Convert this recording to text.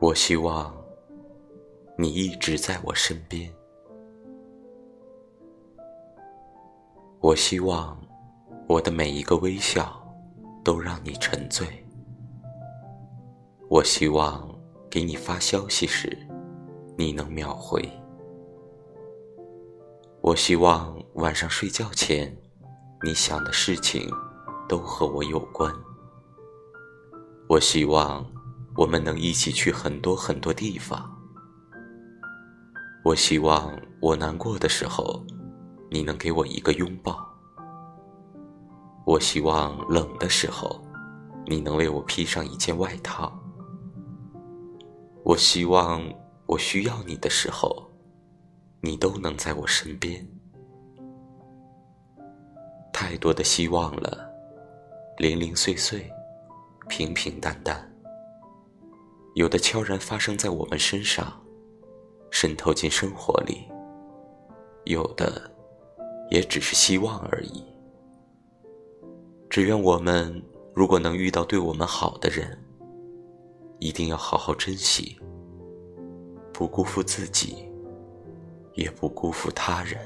我希望你一直在我身边。我希望我的每一个微笑都让你沉醉。我希望给你发消息时，你能秒回。我希望晚上睡觉前，你想的事情都和我有关。我希望。我们能一起去很多很多地方。我希望我难过的时候，你能给我一个拥抱。我希望冷的时候，你能为我披上一件外套。我希望我需要你的时候，你都能在我身边。太多的希望了，零零碎碎，平平淡淡。有的悄然发生在我们身上，渗透进生活里；有的也只是希望而已。只愿我们如果能遇到对我们好的人，一定要好好珍惜，不辜负自己，也不辜负他人。